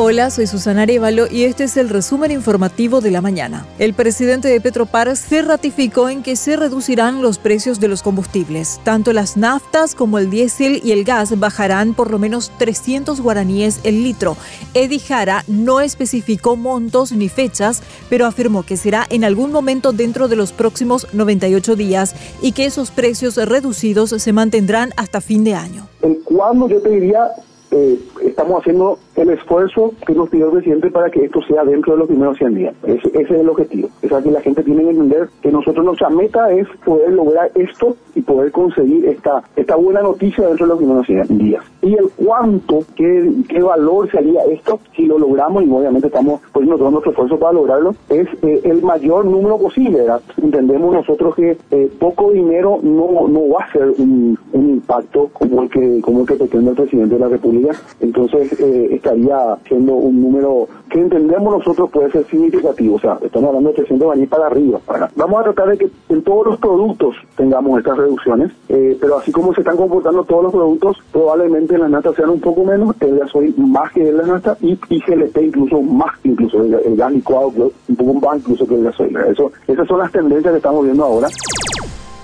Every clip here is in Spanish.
Hola, soy Susana Arevalo y este es el resumen informativo de la mañana. El presidente de Petropar se ratificó en que se reducirán los precios de los combustibles. Tanto las naftas como el diésel y el gas bajarán por lo menos 300 guaraníes el litro. Eddie Jara no especificó montos ni fechas, pero afirmó que será en algún momento dentro de los próximos 98 días y que esos precios reducidos se mantendrán hasta fin de año. El cuándo yo te diría eh, estamos haciendo el esfuerzo que nos pidió el presidente para que esto sea dentro de los primeros 100 días. Ese, es el objetivo. Es que la gente tiene que entender que nosotros nuestra meta es poder lograr esto y poder conseguir esta esta buena noticia dentro de los primeros 100 días. Y el cuánto, qué, qué valor sería esto si lo logramos, y obviamente estamos poniendo todo nuestro esfuerzo para lograrlo, es eh, el mayor número posible. Entendemos nosotros que eh, poco dinero no, no va a ser un, un impacto como el que como el que pretende el presidente de la República entonces eh, estaría siendo un número que entendemos nosotros puede ser significativo, o sea, estamos hablando de 300 bañil para arriba. Vamos a tratar de que en todos los productos tengamos estas reducciones, eh, pero así como se están comportando todos los productos, probablemente las natas sean un poco menos, el gasoil más que la nata y, y GLP incluso más, incluso el, gas licuado un poco más incluso que el gasoil. Eso, esas son las tendencias que estamos viendo ahora.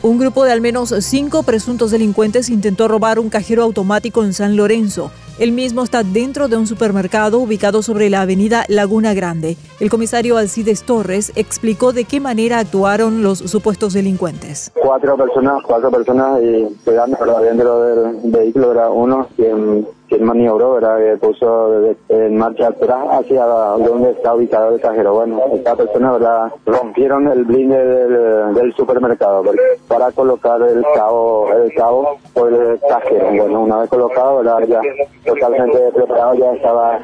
Un grupo de al menos cinco presuntos delincuentes intentó robar un cajero automático en San Lorenzo. El mismo está dentro de un supermercado ubicado sobre la avenida Laguna Grande. El comisario Alcides Torres explicó de qué manera actuaron los supuestos delincuentes. Cuatro personas, cuatro personas y dentro del vehículo era uno quien quien maniobró, ¿verdad? Que puso en marcha atrás hacia donde está ubicado el cajero. Bueno, esta persona, ¿verdad? Rompieron el blinde del, supermercado para colocar el cabo, el cabo por el cajero. Bueno, una vez colocado, ¿verdad? Ya totalmente preparado, ya estaba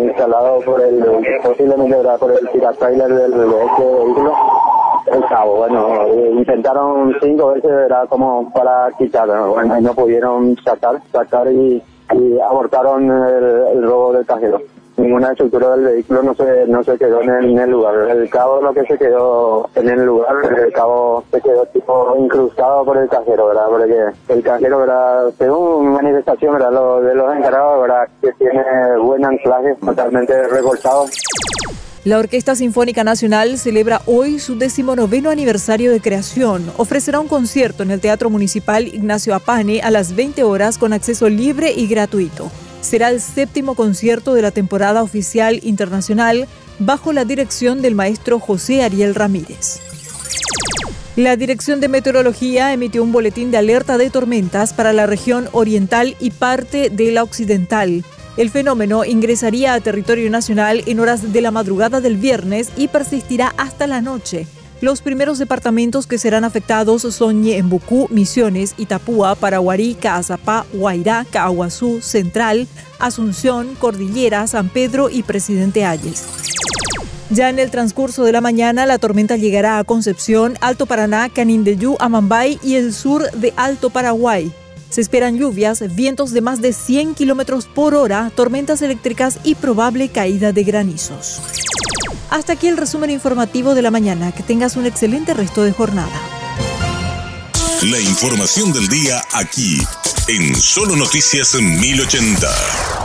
instalado por el, posiblemente, ¿verdad? Por el tiratrailer del, de este vehículo el cabo. Bueno, eh, intentaron cinco veces, era como para quitar, bueno, y no pudieron sacar, sacar y y abortaron el, robo del cajero. Ninguna estructura del vehículo no se no se quedó en el, lugar. El cabo lo que se quedó en el lugar, el cabo se quedó tipo incrustado por el cajero, ¿verdad? Porque el cajero, ¿verdad? Según manifestación, ¿verdad? De los encargados, ¿verdad? Que tiene buen anclaje, totalmente reforzado. La Orquesta Sinfónica Nacional celebra hoy su decimonoveno aniversario de creación. Ofrecerá un concierto en el Teatro Municipal Ignacio Apane a las 20 horas con acceso libre y gratuito. Será el séptimo concierto de la temporada oficial internacional bajo la dirección del maestro José Ariel Ramírez. La Dirección de Meteorología emitió un boletín de alerta de tormentas para la región oriental y parte de la occidental. El fenómeno ingresaría a territorio nacional en horas de la madrugada del viernes y persistirá hasta la noche. Los primeros departamentos que serán afectados son Ñeembucú, Misiones, Itapúa, Paraguarí, Caazapá, Guairá, Cahuazú, Central, Asunción, Cordillera, San Pedro y Presidente Ayes. Ya en el transcurso de la mañana, la tormenta llegará a Concepción, Alto Paraná, Canindeyú, Amambay y el sur de Alto Paraguay. Se esperan lluvias, vientos de más de 100 kilómetros por hora, tormentas eléctricas y probable caída de granizos. Hasta aquí el resumen informativo de la mañana. Que tengas un excelente resto de jornada. La información del día aquí, en Solo Noticias 1080.